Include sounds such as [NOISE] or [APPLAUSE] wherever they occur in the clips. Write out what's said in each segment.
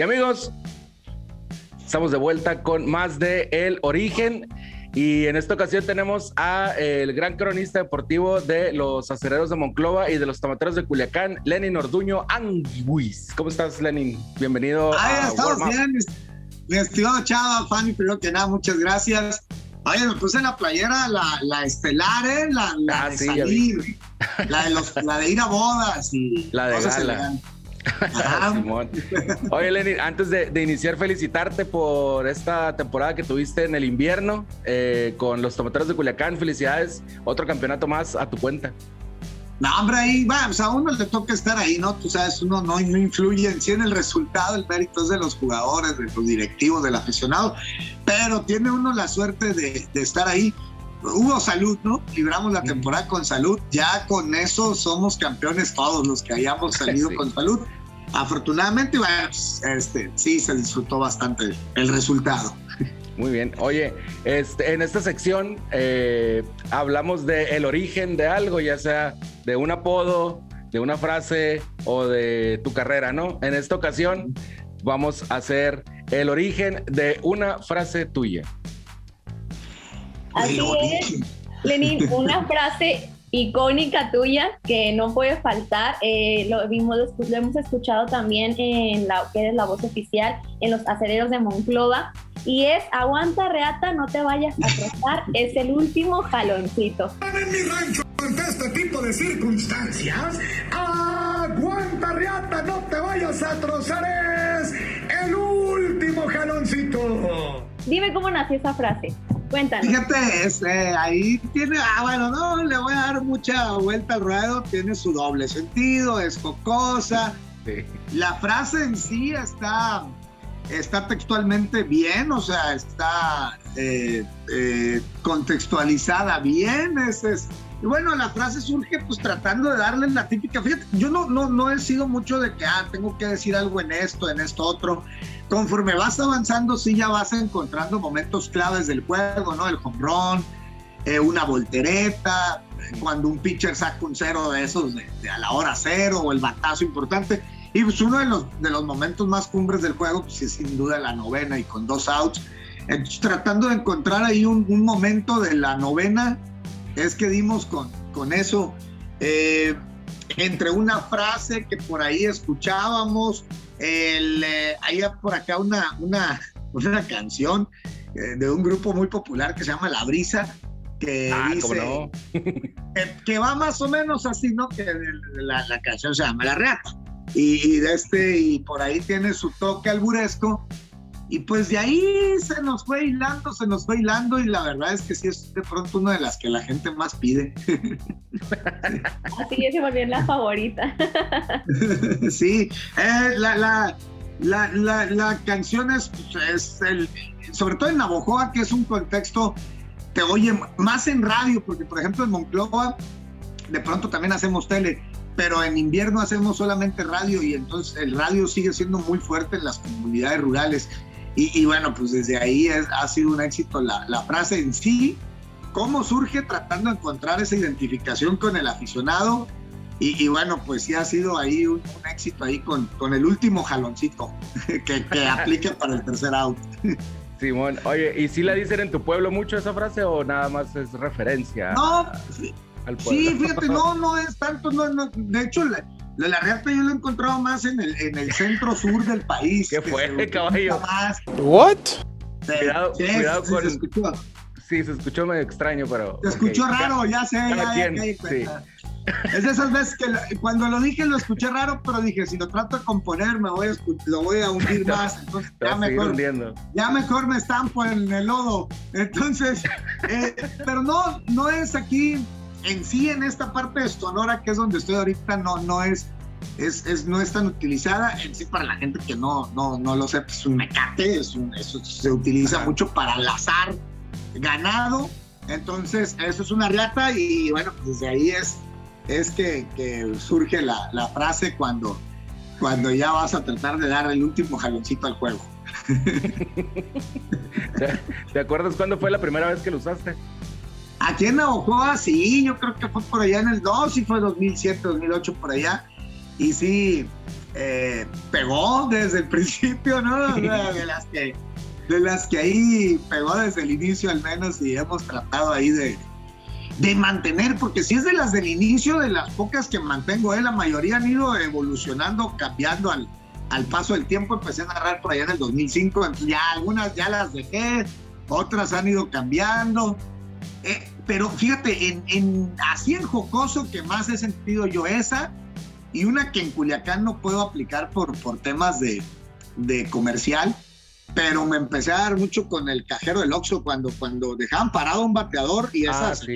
Y amigos, estamos de vuelta con más de El Origen. Y en esta ocasión tenemos a el gran cronista deportivo de los acereros de Monclova y de los tomateros de Culiacán, Lenin Orduño Anguis. ¿Cómo estás, Lenin? Bienvenido. Ahí estamos bien, mi estimado Chava, Fanny, primero que nada, muchas gracias. Oye, me puse la playera, la, la estelar, ¿eh? La, la ah, de salir, la de, los, la de ir a bodas y [LAUGHS] la de gala. [LAUGHS] Oye, Lenin, antes de, iniciar, felicitarte por esta temporada que tuviste en el invierno eh, con los tomateros de Culiacán. Felicidades, otro campeonato más a tu cuenta. No, hombre, ahí va, o sea, a uno le toca estar ahí, ¿no? Tú sabes, uno no, no influye en sí en el resultado, el mérito es de los jugadores, de los directivos, del aficionado, pero tiene uno la suerte de, de estar ahí hubo salud, ¿no? Libramos la temporada con salud. Ya con eso somos campeones todos los que hayamos salido con salud. Afortunadamente, bueno, pues, este, sí se disfrutó bastante el resultado. Muy bien. Oye, este, en esta sección eh, hablamos del el origen de algo, ya sea de un apodo, de una frase o de tu carrera, ¿no? En esta ocasión vamos a hacer el origen de una frase tuya. Así es, Lenin, [LAUGHS] una frase icónica tuya que no puede faltar. Eh, lo, vimos, lo hemos escuchado también en la que es la voz oficial en los acereros de Monclova. Y es aguanta reata, no te vayas a trozar, [LAUGHS] es el último jaloncito. En mi rancho, ante este tipo de circunstancias, aguanta reata, no te vayas a trozar, es el último jaloncito. Dime cómo nació esa frase. Cuéntanos. Fíjate, este, ahí tiene, ah, bueno, no, le voy a dar mucha vuelta al ruedo, tiene su doble sentido, es cocosa. La frase en sí está, está textualmente bien, o sea, está eh, eh, contextualizada bien, es, es, y bueno, la frase surge pues tratando de darle la típica, fíjate, yo no, no, no he sido mucho de que, ah, tengo que decir algo en esto, en esto otro, conforme vas avanzando, sí ya vas encontrando momentos claves del juego, ¿no? El home run, eh, una voltereta, cuando un pitcher saca un cero de esos de, a la hora cero o el batazo importante. Y pues uno de los, de los momentos más cumbres del juego, pues es sin duda la novena y con dos outs. Entonces, tratando de encontrar ahí un, momento de la novena, es que dimos con, con eso. Eh, entre una frase que por ahí escuchábamos, el, eh, hay por acá una, una, una [LAUGHS] canción eh, de un grupo muy popular que se llama La Brisa, que ah, dice [LAUGHS] que, va más o menos así, ¿no? Que la, la canción se llama La Reata. Y, y, de este, y por ahí tiene su toque alburesco, y pues de ahí se nos fue hilando, se nos fue hilando y la verdad es que sí es de pronto una de las que la gente más pide. [LAUGHS] Así que se volvió la favorita. [LAUGHS] sí, eh, la, la, la, la, canción es, es, el, sobre todo en Navojoa, que es un contexto, te oye más en radio, porque por ejemplo en Monclova de pronto también hacemos tele, pero en invierno hacemos solamente radio y entonces el radio sigue siendo muy fuerte en las comunidades rurales. Y, bueno, pues desde ahí ha sido un éxito la, la, frase en sí. ¿Cómo surge tratando de encontrar esa identificación con el aficionado? Y, bueno, pues sí ha sido ahí un, éxito ahí con, con, el último jaloncito [LAUGHS] que, que aplique para el tercer out. Simón, oye, ¿y si la dicen en tu pueblo mucho esa frase o nada más es referencia? No, al pueblo? sí, fíjate, no, no es tanto, no, no, de hecho, la, la Reata yo lo he encontrado más en el, en el centro sur del país. ¿Qué fue, caballo? Más. ¿What? cuidado, cuidado con... Se escuchó. Sí, se escuchó medio extraño, pero... Se escuchó raro, ya sé, ya, sí. Es de esas veces que cuando lo dije lo escuché raro, pero dije, si lo trato de componer, me voy a, lo voy a hundir [LAUGHS] más. Entonces, ya mejor, ya mejor me estampo en el lodo. Entonces, eh, pero no, no es aquí en sí en esta parte de Sonora, que es donde estoy ahorita, no, no es, es, no es tan utilizada. En sí, para la gente que no, no, no lo sepa, es un mecate, es un, eso se utiliza mucho para lazar ganado. Entonces, eso es una riata y bueno, pues desde ahí es, es que, que surge la, la, frase cuando, cuando ya vas a tratar de dar el último jaloncito al juego. ¿Te acuerdas cuándo fue la primera vez que lo usaste? Aquí en Navajoa, sí, yo creo que fue por allá en el 2, sí fue 2007, 2008 por allá. Y sí, eh, pegó desde el principio, ¿no? de las que de las que ahí pegó desde el inicio al menos y hemos tratado ahí de, de mantener, porque si es de las del inicio, de las pocas que mantengo, eh, la mayoría han ido evolucionando, cambiando al, al paso del tiempo. Empecé a narrar por allá en el 2005, entonces ya algunas ya las dejé, otras han ido cambiando. Eh, pero fíjate, en, en, así en jocoso que más he sentido yo esa, y una que en Culiacán no puedo aplicar por, por temas de, de comercial, pero me empecé a dar mucho con el cajero del Oxxo cuando, cuando dejaban parado un bateador y ah, esas.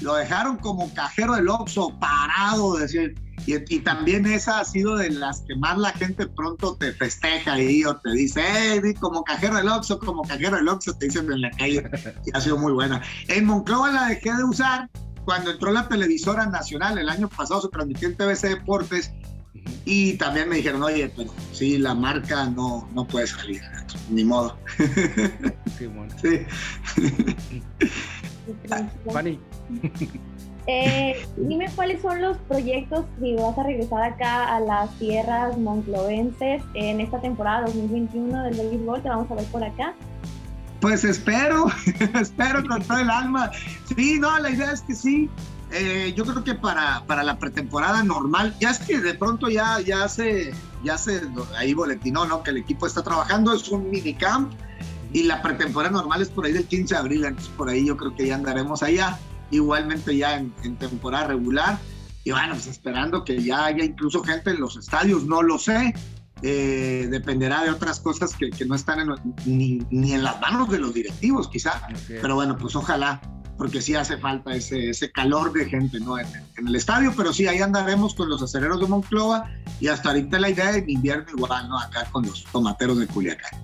lo dejaron como cajero del Oxxo parado, decir, y, y, también esa ha sido de las que más la gente pronto te festeja y o te dice, hey, como cajero del Oxxo, como cajero del Oxxo, te dicen en la calle, y ha sido muy buena. En Monclova la dejé de usar cuando entró la televisora nacional, el año pasado se transmitió en TVC Deportes y también me dijeron, oye, pero sí, la marca no, no puede salir, ni modo. [LAUGHS] Sí, bueno. sí. [LAUGHS] Fanny. Eh, dime cuáles son los proyectos si vas a regresar acá a las tierras monclovenses en esta temporada 2021 del béisbol, te vamos a ver por acá. Pues espero, [LAUGHS] espero con todo el alma. Sí, no, la idea es que sí, eh, yo creo que para, para la pretemporada normal, ya es que de pronto ya, ya se, ya se, ahí boletinó, ¿no? Que el equipo está trabajando, es un minicamp y la pretemporada normal es por ahí del 15 de abril, entonces por ahí yo creo que ya andaremos allá, igualmente ya en, temporada regular. Y bueno, pues esperando que ya haya incluso gente en los estadios, no lo sé, eh, dependerá de otras cosas que, que no están ni, ni, en las manos de los directivos, quizá. Pero bueno, pues ojalá, porque sí hace falta ese, ese calor de gente ¿no? En, el estadio, pero sí, ahí andaremos con los aceleros de Monclova y hasta ahorita la idea de invierno igual, ¿no? Acá con los tomateros de Culiacán.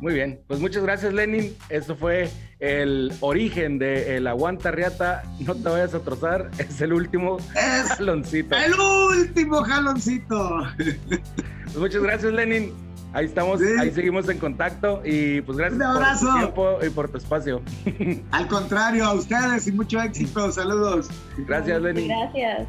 Muy bien, pues muchas gracias Lenin. Esto fue el origen de el Aguanta Riata. No te vayas a trozar, es el último jaloncito. El último jaloncito. [LAUGHS] Pues muchas gracias Lenin. Ahí estamos, ahí seguimos en contacto y pues gracias por tu tiempo y por tu espacio. Al contrario, a ustedes y mucho éxito. Saludos. Gracias, Lenny. Gracias.